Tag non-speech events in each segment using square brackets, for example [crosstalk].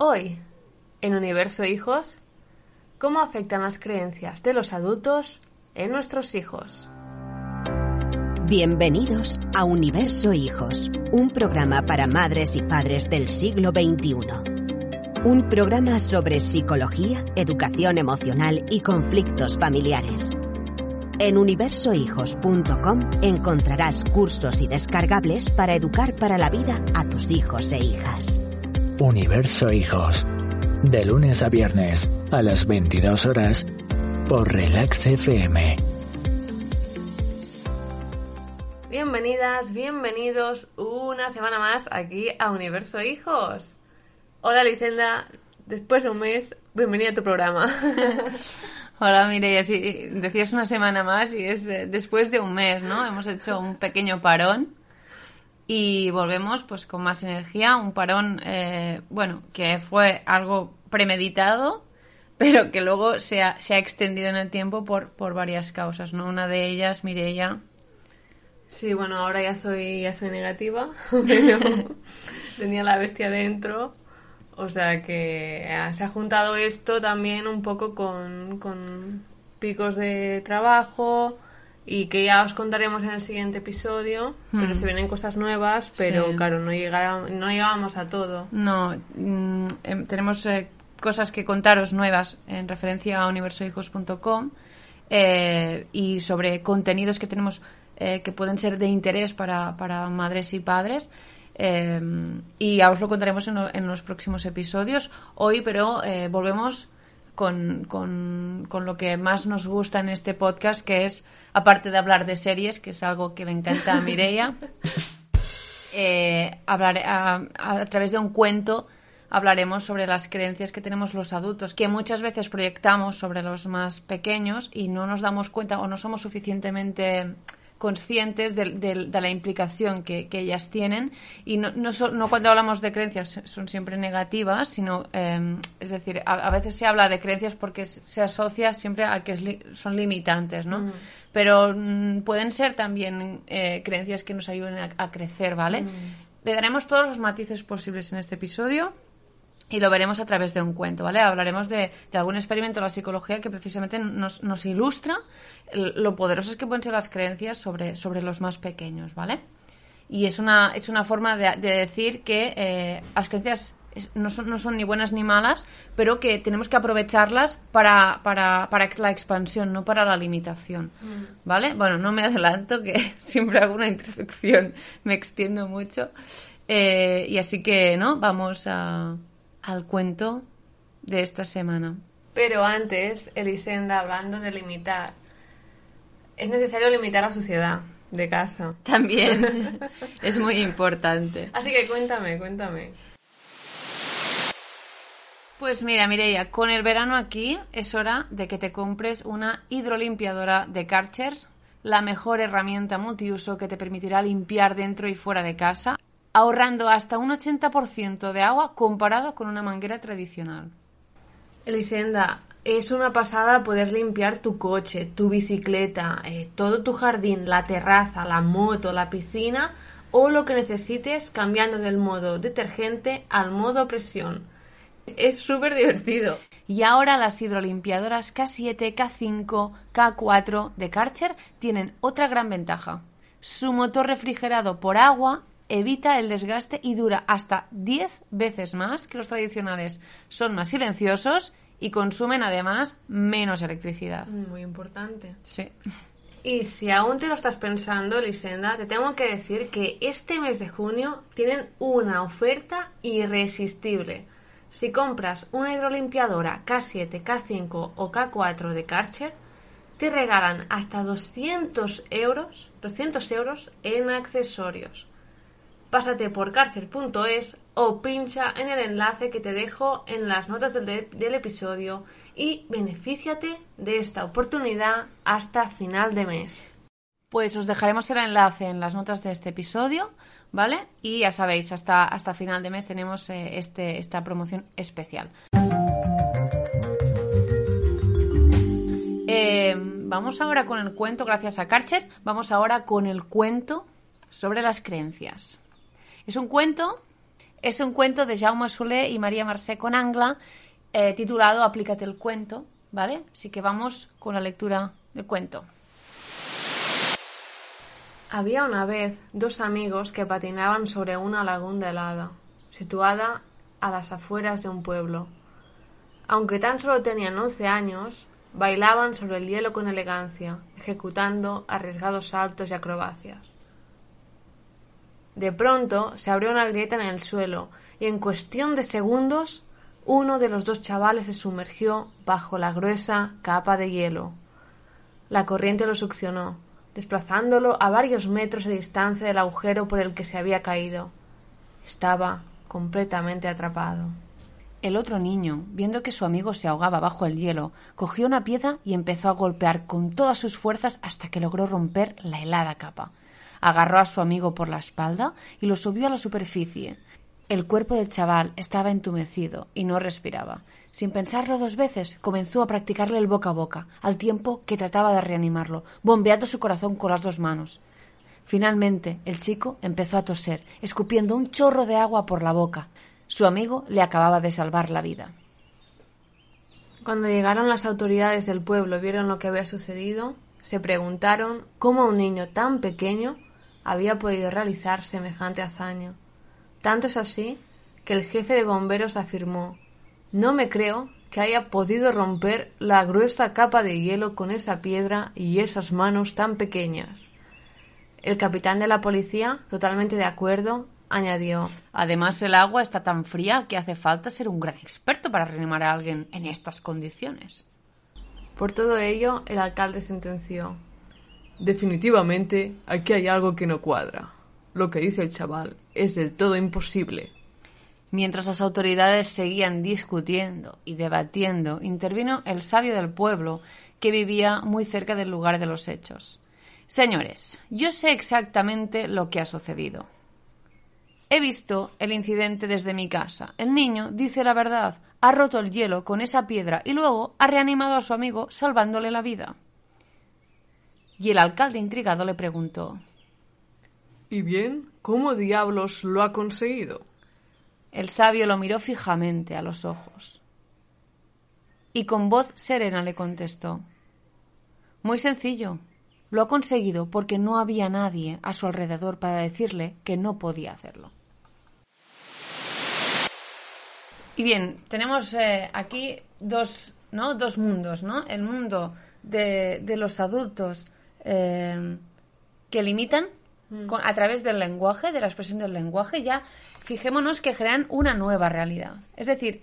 Hoy, en Universo Hijos, ¿cómo afectan las creencias de los adultos en nuestros hijos? Bienvenidos a Universo Hijos, un programa para madres y padres del siglo XXI. Un programa sobre psicología, educación emocional y conflictos familiares. En universohijos.com encontrarás cursos y descargables para educar para la vida a tus hijos e hijas. Universo Hijos. De lunes a viernes a las 22 horas por Relax FM. Bienvenidas, bienvenidos una semana más aquí a Universo Hijos. Hola Lisenda, después de un mes, bienvenida a tu programa. [laughs] Hola Mireia, sí, decías una semana más y es eh, después de un mes, ¿no? Hemos hecho un pequeño parón y volvemos pues con más energía, un parón, eh, bueno, que fue algo premeditado, [laughs] pero que luego se ha, se ha extendido en el tiempo por, por varias causas, ¿no? Una de ellas, Mireia. Sí, bueno, ahora ya soy, ya soy negativa, [laughs] pero [laughs] tenía la bestia dentro. O sea que eh, se ha juntado esto también un poco con, con picos de trabajo, y que ya os contaremos en el siguiente episodio, pero se vienen cosas nuevas, pero Sí. claro, no, llegará, no llegábamos a todo. No, mm, em, tenemos eh, cosas que contaros nuevas en referencia a universohijos.com eh, y sobre contenidos que tenemos eh, que pueden ser de interés para, para madres y padres. eh, y ya os lo contaremos en, lo- en los próximos episodios. Hoy, pero eh, volvemos con, con- con lo que más nos gusta en este podcast, que es, aparte de hablar de series, que es algo que le encanta a Mireia, [laughs] eh, hablar, a, a través de un cuento hablaremos sobre las creencias que tenemos los adultos, que muchas veces proyectamos sobre los más pequeños y no nos damos cuenta o no somos suficientemente conscientes de, de- de la implicación que, que ellas tienen y no, no, so- no cuando hablamos de creencias son siempre negativas sino eh, es decir a, a veces se habla de creencias porque se asocia siempre a que li- son limitantes ¿no? pero mm, pueden ser también eh, creencias que nos ayuden a, a crecer ¿vale? le daremos todos los matices posibles en este episodio y lo veremos a través de un cuento, ¿vale? Hablaremos de, de algún experimento de la psicología que precisamente nos, nos ilustra lo poderosas que pueden ser las creencias sobre, sobre los más pequeños, ¿vale? Y es una, es una forma de, de decir que eh, las creencias no son, no son ni buenas ni malas, pero que tenemos que aprovecharlas para, para, para la expansión, no para la limitación, ¿vale? Bueno, no me adelanto, que [laughs] siempre hago una introducción, me extiendo mucho. Eh, y así que, ¿no? Vamos a, al cuento de esta semana. Pero antes, Elisenda, hablando de limitar, es necesario limitar la suciedad de casa. [laughs] También es muy importante. Así que cuéntame, cuéntame. Pues mira, Mireia, con el verano aquí es hora de que te compres una hidrolimpiadora de Karcher, la mejor herramienta multiuso que te permitirá limpiar dentro y fuera de casa, ahorrando hasta un 80% de agua comparado con una manguera tradicional. Elisenda, es una pasada poder limpiar tu coche, tu bicicleta, eh, todo tu jardín, la terraza, la moto, la piscina o lo que necesites cambiando del modo detergente al modo presión. Es súper divertido. Y ahora las hidrolimpiadoras K7, K5, K4 de Karcher tienen otra gran ventaja. Su motor refrigerado por agua evita el desgaste y dura hasta 10 veces más que los tradicionales. Son más silenciosos y consumen además menos electricidad. Muy importante. Sí. Y si aún te lo estás pensando, Lisenda, te tengo que decir que este mes de junio tienen una oferta irresistible. Si compras una hidrolimpiadora K7, K5 o K4 de Karcher, te regalan hasta 200 euros, 200 euros en accesorios. Pásate por karcher.es o pincha en el enlace que te dejo en las notas del, del episodio y benefíciate de esta oportunidad hasta final de mes. Pues os dejaremos el enlace en las notas de este episodio, ¿vale? Y ya sabéis, hasta, hasta final de mes tenemos eh, este, esta promoción especial. Eh, vamos ahora con el cuento, gracias a Karcher, vamos ahora con el cuento sobre las creencias. Es un cuento Es un cuento de Jaume Soler y María Marcé Conangla eh, titulado Aplícate el cuento, ¿vale? Así que vamos con la lectura del cuento. Había una vez dos amigos que patinaban sobre una laguna helada, situada a las afueras de un pueblo. Aunque tan solo tenían once años, bailaban sobre el hielo con elegancia, ejecutando arriesgados saltos y acrobacias. De pronto se abrió una grieta en el suelo y en cuestión de segundos uno de los dos chavales se sumergió bajo la gruesa capa de hielo. La corriente lo succionó desplazándolo a varios metros de distancia del agujero por el que se había caído. Estaba completamente atrapado. El otro niño, viendo que su amigo se ahogaba bajo el hielo, cogió una piedra y empezó a golpear con todas sus fuerzas hasta que logró romper la helada capa. Agarró a su amigo por la espalda y lo subió a la superficie. El cuerpo del chaval estaba entumecido y no respiraba. Sin pensarlo dos veces, comenzó a practicarle el boca a boca, al tiempo que trataba de reanimarlo, bombeando su corazón con las dos manos. Finalmente, el chico empezó a toser, escupiendo un chorro de agua por la boca. Su amigo le acababa de salvar la vida. Cuando llegaron las autoridades del pueblo y vieron lo que había sucedido, se preguntaron cómo un niño tan pequeño había podido realizar semejante hazaña. Tanto es así que el jefe de bomberos afirmó No me creo que haya podido romper la gruesa capa de hielo con esa piedra y esas manos tan pequeñas. El capitán de la policía, totalmente de acuerdo, añadió Además el agua está tan fría que hace falta ser un gran experto para reanimar a alguien en estas condiciones. Por todo ello, el alcalde sentenció Definitivamente, aquí hay algo que no cuadra. Lo que dice el chaval es del todo imposible. Mientras las autoridades seguían discutiendo y debatiendo, intervino el sabio del pueblo, que vivía muy cerca del lugar de los hechos. Señores, yo sé exactamente lo que ha sucedido. He visto el incidente desde mi casa. El niño dice la verdad, ha roto el hielo con esa piedra y luego ha reanimado a su amigo salvándole la vida. Y el alcalde intrigado le preguntó ¿Y bien? ¿Cómo diablos lo ha conseguido? El sabio lo miró fijamente a los ojos y con voz serena le contestó Muy sencillo. Lo ha conseguido porque no había nadie a su alrededor para decirle que no podía hacerlo. Y bien, tenemos eh, aquí dos, ¿no? dos mundos, ¿no? El mundo de, de los adultos eh, que limitan Mm. a través del lenguaje, de la expresión del lenguaje, ya fijémonos que crean una nueva realidad. Es decir,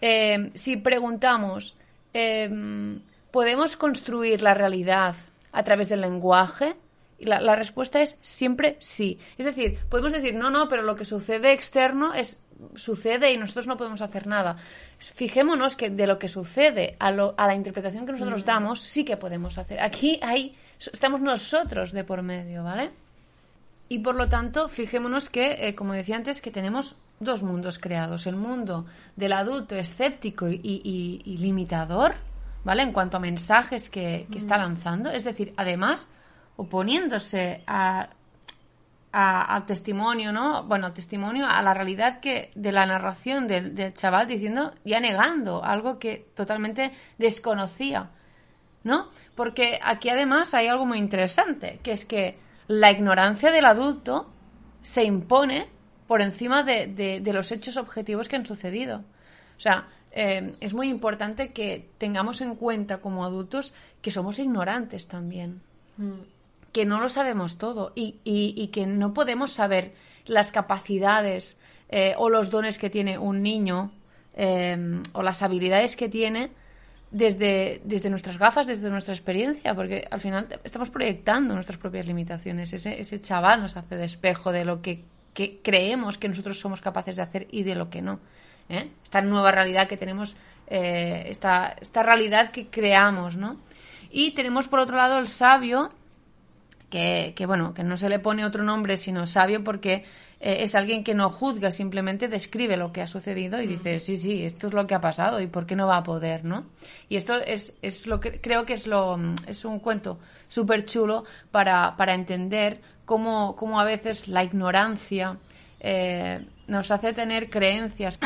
eh, si preguntamos, em, ¿podemos construir la realidad a través del lenguaje? Y la, la, respuesta es siempre sí. Es decir, podemos decir, no, no, pero lo que sucede externo es sucede y nosotros no podemos hacer nada. Fijémonos que de lo que sucede a, lo, a la interpretación que nosotros mm. damos, sí que podemos hacer. Aquí hay, estamos nosotros de por medio, ¿vale? Y por lo tanto, fijémonos que, eh, como decía antes, que tenemos dos mundos creados. El mundo del adulto escéptico y, limitador, ¿vale? En cuanto a mensajes que, está mm. lanzando. Es decir, además, oponiéndose a, al testimonio, ¿no? Bueno, al testimonio, a la realidad que de la narración del, del chaval diciendo, ya negando algo que totalmente desconocía, ¿no? Porque aquí además hay algo muy interesante, que es que la ignorancia del adulto se impone por encima de, los hechos objetivos que han sucedido. O sea, eh, es muy importante que tengamos en cuenta como adultos que somos ignorantes también, mm. que no lo sabemos todo y, que no podemos saber las capacidades eh, o los dones que tiene un niño eh, o las habilidades que tiene desde, desde nuestras gafas, desde nuestra experiencia, porque al final estamos proyectando nuestras propias limitaciones. Ese, ese chaval nos hace de espejo de lo que, creemos que nosotros somos capaces de hacer y de lo que no. ¿eh? Esta nueva realidad que tenemos, eh, esta, esta realidad que creamos, ¿no? Y tenemos por otro lado el sabio, que, que bueno, que no se le pone otro nombre sino sabio porque eh, es alguien que no juzga, simplemente describe lo que ha sucedido y dice, sí, sí, esto es lo que ha pasado y por qué no va a poder, ¿no? Y esto es, es lo que creo que es, lo, es un cuento súper chulo para, para entender cómo, cómo, a veces la ignorancia eh, nos hace tener creencias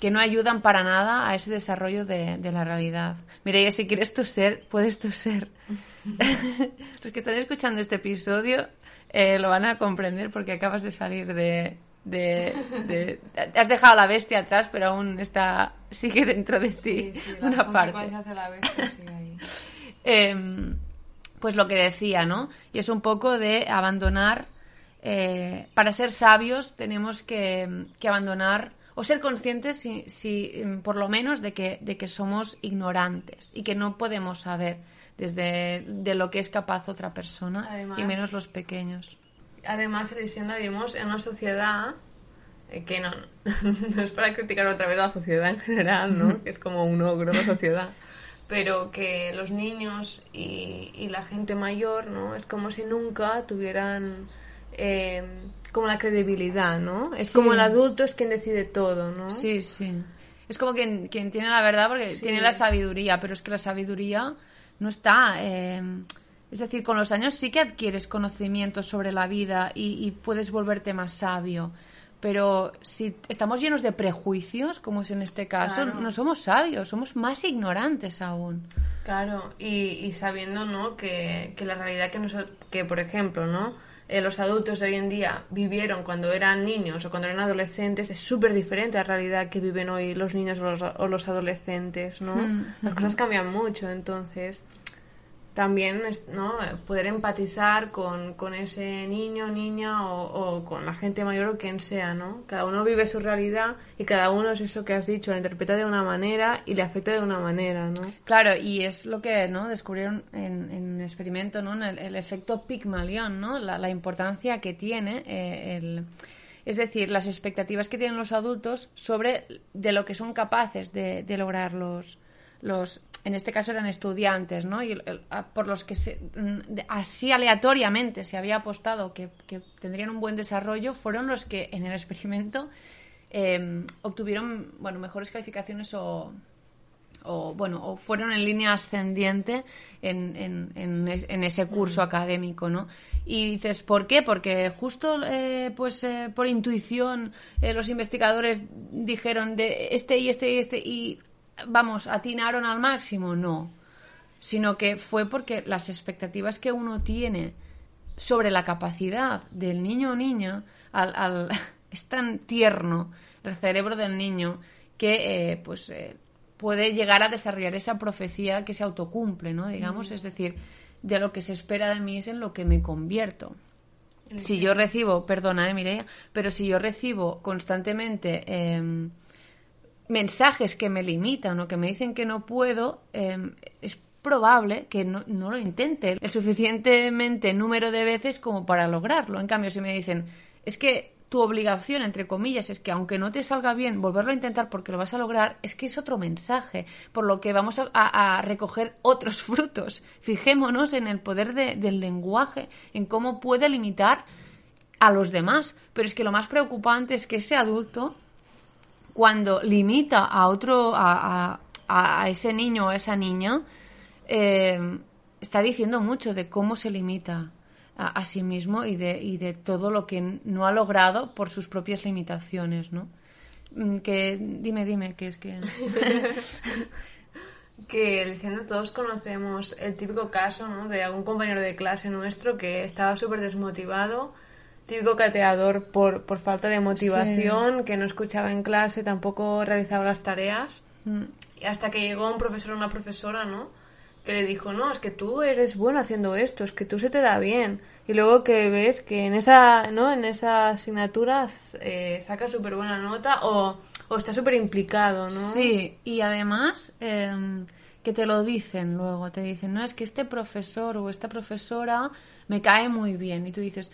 que no ayudan para nada a ese desarrollo de, la realidad. Mira, si quieres toser, puedes toser. [laughs] [laughs] Los que están escuchando este episodio eh, lo van a comprender porque acabas de salir de, de, has dejado a la bestia atrás, pero aún está sigue dentro de ti una parte. [laughs] Em, pues lo que decía, ¿no? Y es un poco de abandonar. Eh, para ser sabios tenemos que, abandonar o ser conscientes, si, si, em, por lo menos, de que, de que somos ignorantes y que no podemos saber desde de lo que es capaz otra persona y menos los pequeños además, Elisenda, vivimos en una sociedad eh, que no, [laughs] no es para criticar otra vez a la sociedad en general, ¿no? [laughs] que es como un ogro la sociedad, pero que los niños y, y, la gente mayor, ¿no? Es como si nunca tuvieran eh, como la credibilidad, ¿no? Es como el adulto es quien decide todo, ¿no? Sí, sí. Es como quien, quien tiene la verdad porque tiene la sabiduría, pero es que la sabiduría no está... Eh, es decir, con los años sí que adquieres conocimientos sobre la vida y, puedes volverte más sabio. Pero si estamos llenos de prejuicios, como es en este caso, no somos sabios, somos más ignorantes aún. Claro, y, sabiendo ¿no? que, la realidad que, nos, que por ejemplo, ¿no? Eh, los adultos de hoy en día vivieron cuando eran niños o cuando eran adolescentes es súper diferente a la realidad que viven hoy los niños o los, o los adolescentes, ¿no? Hmm. Las cosas cambian mucho, entonces también ¿no? poder empatizar con, con ese niño, niña o, con la gente mayor o quien sea, ¿no? Cada uno vive su realidad y cada uno es eso que has dicho, lo interpreta de una manera y le afecta de una manera, ¿no? Claro, y es lo que ¿no? descubrieron en, en experimento, ¿no? En el, efecto Pygmalion, ¿no? La, importancia que tiene eh, el... Es decir, las expectativas que tienen los adultos sobre de lo que son capaces de, de lograr los, los en este caso eran estudiantes, ¿no? Y por los que mm, así aleatoriamente se había apostado que, tendrían un buen desarrollo, fueron los que en el experimento em, obtuvieron, bueno, mejores calificaciones o, bueno, o fueron en línea ascendiente en, en, ese curso académico, ¿no? Y dices, ¿por qué? Porque justo, eh, pues, eh, por intuición, eh, los investigadores dijeron de este y este y este y vamos, atinaron al máximo, no, sino que fue porque las expectativas que uno tiene sobre la capacidad del niño o niña al, [laughs] es tan tierno el cerebro del niño que eh, pues eh, puede llegar a desarrollar esa profecía que se autocumple, ¿no? Digamos, mm. es decir, de lo que se espera de mí es en lo que me convierto. Si yo recibo, perdona, eh, Mireia, pero si yo recibo constantemente em, mensajes que me limitan o que me dicen que no puedo, em, es probable que no, lo intente el suficientemente número de veces como para lograrlo. En cambio, si me dicen, es que tu obligación, entre comillas, es que aunque no te salga bien, volverlo a intentar porque lo vas a lograr, es que es otro mensaje, por lo que vamos a, recoger otros [laughs] frutos. Fijémonos en el poder del lenguaje, en cómo puede limitar a los demás. Pero es que lo más preocupante es que ese adulto cuando limita a otro, a, a, ese niño o a esa niña, eh, está diciendo mucho de cómo se limita a, sí mismo y de, y de todo lo que no ha logrado por sus propias limitaciones, ¿no? Mm, que, dime, dime, que es que... [laughs] [laughs] que diciendo todos conocemos el típico caso ¿no? de algún compañero de clase nuestro que estaba súper desmotivado típico cateador por, por falta de motivación, que no escuchaba en clase, tampoco realizaba las tareas. Mm. Y hasta que llegó un profesor o una profesora, ¿no? Que le dijo, no, es que tú eres bueno haciendo esto, es que tú se te da bien. Y luego que ves que en esa, ¿no? En esa asignatura eh, saca súper buena nota o, o está súper implicado, ¿no? Sí, y además... Em, que te lo dicen luego, te dicen, no, es que este profesor o esta profesora me cae muy bien. Y tú dices,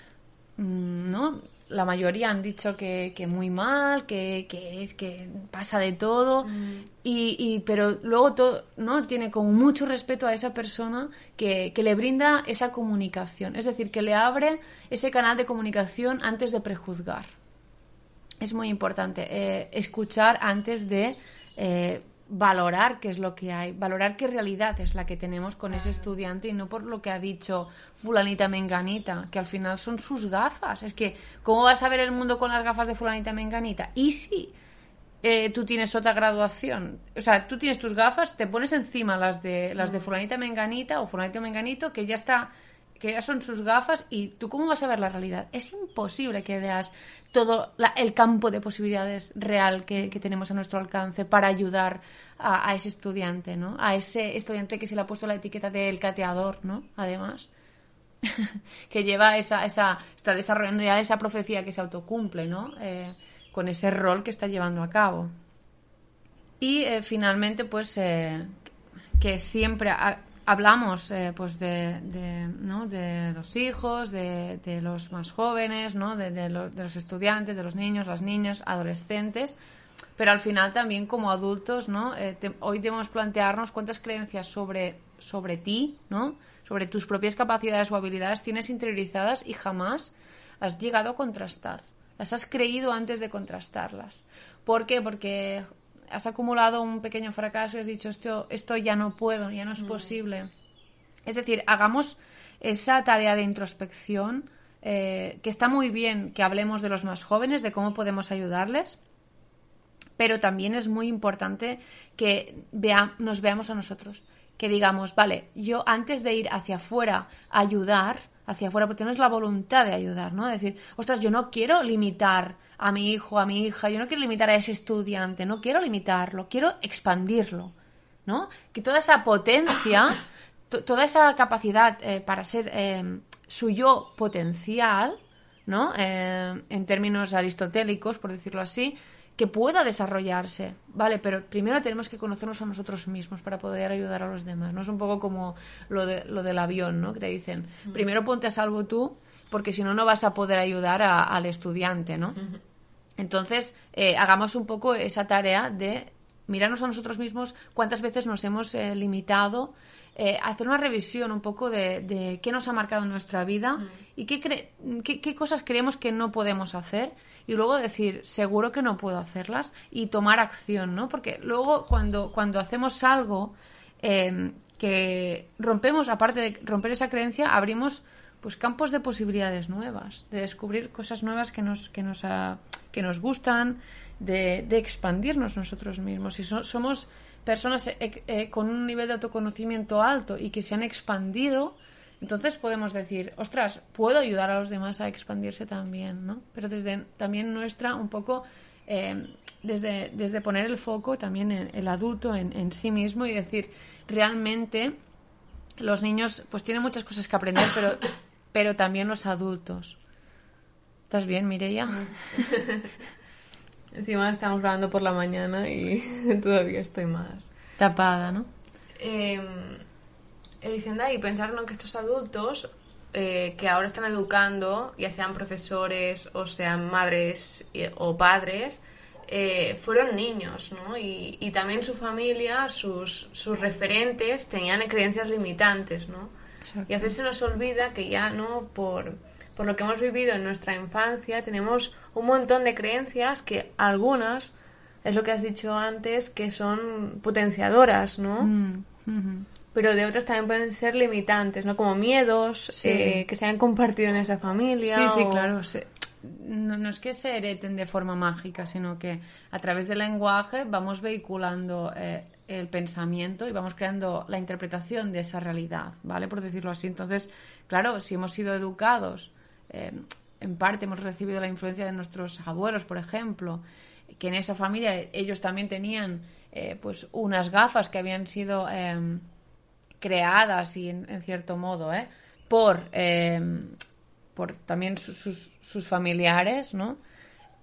¿no? La mayoría han dicho que, muy mal, que, es que pasa de todo, mm. y, pero luego todo, ¿no? Tiene como mucho respeto a esa persona que, le brinda esa comunicación, es decir, que le abre ese canal de comunicación antes de prejuzgar. Es muy importante eh, escuchar antes de eh, valorar qué es lo que hay, valorar qué realidad es la que tenemos con ese estudiante y no por lo que ha dicho fulanita menganita, que al final son sus gafas. Es que, ¿cómo vas a ver el mundo con las gafas de fulanita menganita? Y si eh, tú tienes otra graduación, o sea, tú tienes tus gafas, te pones encima las de las de fulanita menganita o fulanito menganito, que ya está que ya son sus gafas y tú cómo vas a ver la realidad. Es imposible que veas todo el campo de posibilidades real que, tenemos a nuestro alcance para ayudar a, ese estudiante, ¿no? A ese estudiante que se le ha puesto la etiqueta del cateador, ¿no? Además, [laughs] que lleva esa, esa, está desarrollando ya esa profecía que se autocumple, ¿no? Eh, con ese rol que está llevando a cabo. Y eh, finalmente, pues, eh, que siempre hablamos eh, pues de, ¿no? de los hijos, de, de, los más jóvenes, ¿no? de, los estudiantes, de los niños, las niñas, adolescentes, pero al final también como adultos, ¿no? Eh, hoy debemos plantearnos cuántas creencias sobre, sobre ti, ¿no? sobre tus propias capacidades o habilidades tienes interiorizadas y jamás has llegado a contrastar. Las has creído antes de contrastarlas. ¿Por qué? Porque has acumulado un pequeño fracaso y has dicho esto, esto ya no puedo, ya no es mm. posible. Es decir, hagamos esa tarea de introspección, eh, que está muy bien que hablemos de los más jóvenes, de cómo podemos ayudarles, pero también es muy importante que nos veamos a nosotros, que digamos, vale, yo antes de ir hacia afuera a ayudar, hacia afuera, porque tienes la voluntad de ayudar, ¿no? decir, ostras, yo no quiero limitar a mi hijo, a mi hija, yo no quiero limitar a ese estudiante, no quiero limitarlo, quiero expandirlo, ¿no? Que toda esa potencia, toda esa capacidad eh, para ser eh, su yo potencial, ¿no? Eh, en términos aristotélicos, por decirlo así, que pueda desarrollarse, ¿vale? Pero primero tenemos que conocernos a nosotros mismos para poder ayudar a los demás, ¿no? Es un poco como lo, de, lo del avión, ¿no? Que te dicen, primero ponte a salvo tú, porque si no, no vas a poder ayudar al estudiante, ¿no? Entonces, eh, hagamos un poco esa tarea de mirarnos a nosotros mismos cuántas veces nos hemos eh, limitado, eh, hacer una revisión un poco de, qué nos ha marcado en nuestra vida mm. y qué, qué, cosas creemos que no podemos hacer y luego decir, seguro que no puedo hacerlas y tomar acción, ¿no? Porque luego cuando, cuando hacemos algo em, que rompemos, aparte de romper esa creencia, abrimos pues campos de posibilidades nuevas, de descubrir cosas nuevas que nos, que nos, que nos gustan, de, expandirnos nosotros mismos. Si somos personas eh, eh, con un nivel de autoconocimiento alto y que se han expandido, entonces podemos decir, ostras, puedo ayudar a los demás a expandirse también, ¿no? Pero desde también nuestra, un poco, eh, desde, desde poner el foco también en el adulto, en, sí mismo y decir, realmente los niños pues tienen muchas cosas que aprender, pero, pero también los adultos. ¿Estás bien, Mireia? [laughs] Encima estamos grabando por la mañana y [laughs] todavía estoy más tapada, ¿no? Eh, Elisenda, y pensar que estos adultos eh, que ahora están educando, ya sean profesores o sean madres o padres, eh, fueron niños, ¿no? Y, y, también su familia, sus, sus referentes tenían creencias limitantes, ¿no? Y a veces se nos olvida que ya, ¿no? Por, por lo que hemos vivido en nuestra infancia, tenemos un montón de creencias que algunas, es lo que has dicho antes, que son potenciadoras, ¿no? Mm, pero de otras también pueden ser limitantes, ¿no? Como miedos eh, que se han compartido en esa familia. Sí, sí, claro. No, es que se hereten de forma mágica, sino que a través del lenguaje vamos vehiculando eh, el pensamiento y vamos creando la interpretación de esa realidad, ¿vale? Por decirlo así. Entonces, claro, si hemos sido educados, eh, en parte hemos recibido la influencia de nuestros abuelos, por ejemplo, que en esa familia ellos también tenían pues unas gafas que habían sido creadas y en, cierto modo, ¿eh? por, em, por también sus, sus, familiares, ¿no?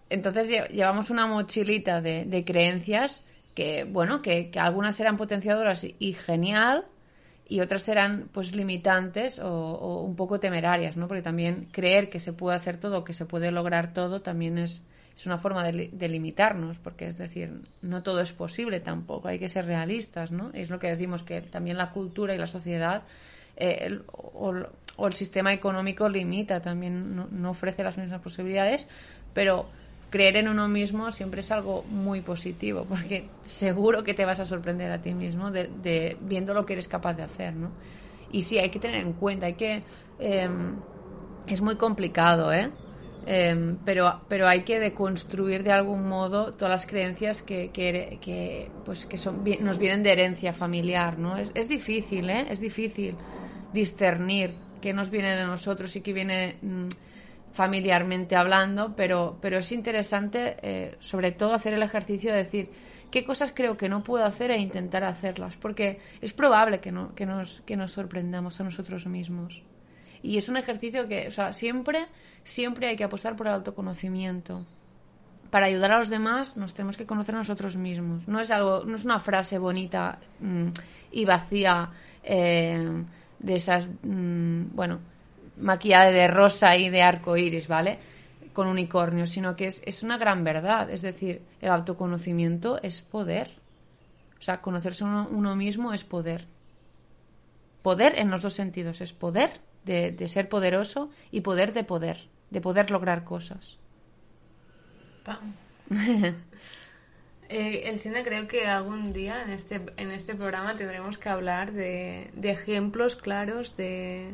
Entonces llevamos una mochilita de, creencias que, bueno, que, algunas eran potenciadoras y, genial y otras eran pues limitantes o, un poco temerarias, ¿no? Porque también creer que se puede hacer todo, que se puede lograr todo, también es, es una forma de, limitarnos, porque es decir, no todo es posible tampoco, hay que ser realistas, ¿no? Es lo que decimos, que también la cultura y la sociedad eh, o, el sistema económico limita, también no, ofrece las mismas posibilidades, pero creer en uno mismo siempre es algo muy positivo, porque seguro que te vas a sorprender a ti mismo de, viendo lo que eres capaz de hacer, ¿no? Y sí, hay que tener en cuenta, hay que... em, es muy complicado, ¿eh? Em, pero, pero hay que deconstruir de algún modo todas las creencias que, que, que, pues, que son, nos vienen de herencia familiar, ¿no? Es, es difícil, ¿eh? Es difícil discernir qué nos viene de nosotros y qué viene mm, familiarmente hablando, pero, pero es interesante, eh, sobre todo, hacer el ejercicio de decir qué cosas creo que no puedo hacer e intentar hacerlas, porque es probable que, no, que, nos, que nos sorprendamos a nosotros mismos. Y es un ejercicio que, o sea, siempre, siempre hay que apostar por el autoconocimiento. Para ayudar a los demás nos tenemos que conocer a nosotros mismos. No es algo, no es una frase bonita mm, y vacía eh, de esas, mm, bueno, maquillada de rosa y de arco iris, ¿vale? Con unicornio, sino que es, es una gran verdad. Es decir, el autoconocimiento es poder. O sea, conocerse uno, mismo es poder. Poder en los dos sentidos. Es poder de, de ser poderoso y poder de poder, de poder lograr cosas. [laughs] Eh, Elsina, creo que algún día en este, en este programa tendremos que hablar de, de ejemplos claros de,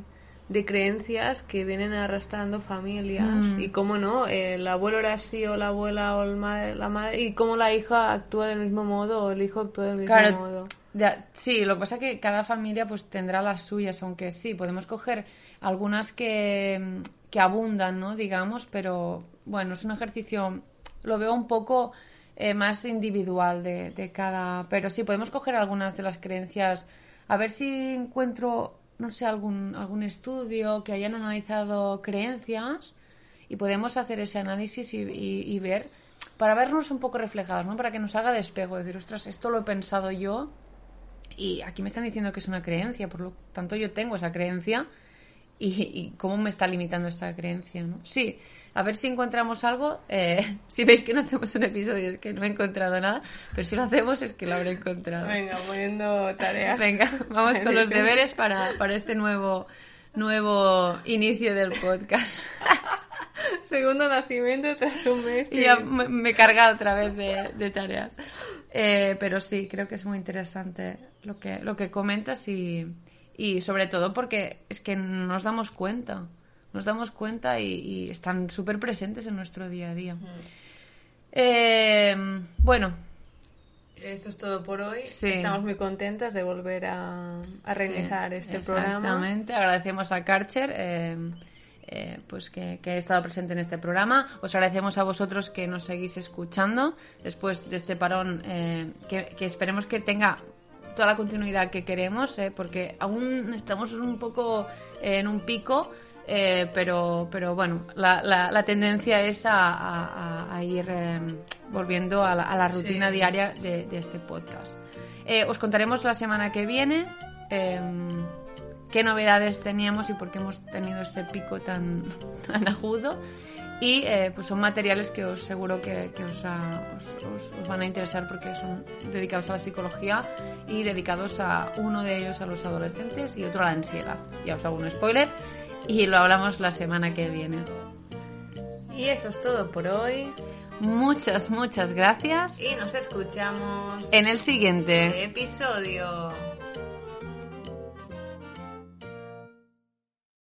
de creencias que vienen arrastrando familias Mm. y cómo no, el abuelo era así o la abuela o el madre, la madre y cómo la hija actúa del mismo modo o el hijo actúa del mismo Claro, modo. ya- sí, lo que pasa es que cada familia pues tendrá las suyas, aunque sí, podemos coger algunas que, que abundan, ¿no? Digamos, pero bueno, es un ejercicio, lo veo un poco eh, más individual de, de cada... Pero sí, podemos coger algunas de las creencias, a ver si encuentro, no sé, algún, algún estudio que hayan analizado creencias y podemos hacer ese análisis y, ver, para vernos un poco reflejados, ¿no? Para que nos haga de espejo, decir, ostras, esto lo he pensado yo y aquí me están diciendo que es una creencia, por lo tanto yo tengo esa creencia y, y cómo me está limitando esta creencia, ¿no? Sí, a ver si encontramos algo. eh, [laughs] si veis que no hacemos un episodio es que no he encontrado nada, pero si lo hacemos es que lo habré encontrado. Venga, poniendo tareas. Venga, vamos con los [laughs] deberes para, para este nuevo, nuevo inicio del podcast. [laughs] Segundo nacimiento tras un mes. Y ya me, me he cargado otra vez de, de tareas. Eh, pero sí, creo que es muy interesante lo que, lo que comentas y, y sobre todo porque es que nos damos cuenta. Nos damos cuenta y, y están súper presentes en nuestro día a día. Eh, bueno, Esto es todo por hoy. Sí. Estamos muy contentas de volver a, a Sí, este programa. Exactamente, agradecemos a Karcher eh, eh, pues que, que estado presente en este programa. Os agradecemos a vosotros que nos seguís escuchando después de este parón, eh, que, que esperemos que tenga toda la continuidad que queremos, eh, porque aún estamos un poco eh, en un pico. eh, pero, pero bueno, la, la- la tendencia es a, a- a- a ir eh, volviendo a la, a la rutina Sí. diaria de, de este podcast. Eh, os contaremos la semana que viene em, qué novedades teníamos y por qué hemos tenido este pico tan, [laughs] tan agudo. Y eh, pues son materiales que os seguro que, que os, os- os- os van a interesar porque son dedicados a la psicología y dedicados a uno de ellos a los adolescentes y otro a la ansiedad. Ya os hago un spoiler y lo hablamos la semana que viene. Y eso es todo por hoy. Muchas, muchas gracias. Y nos escuchamos En el siguiente. episodio.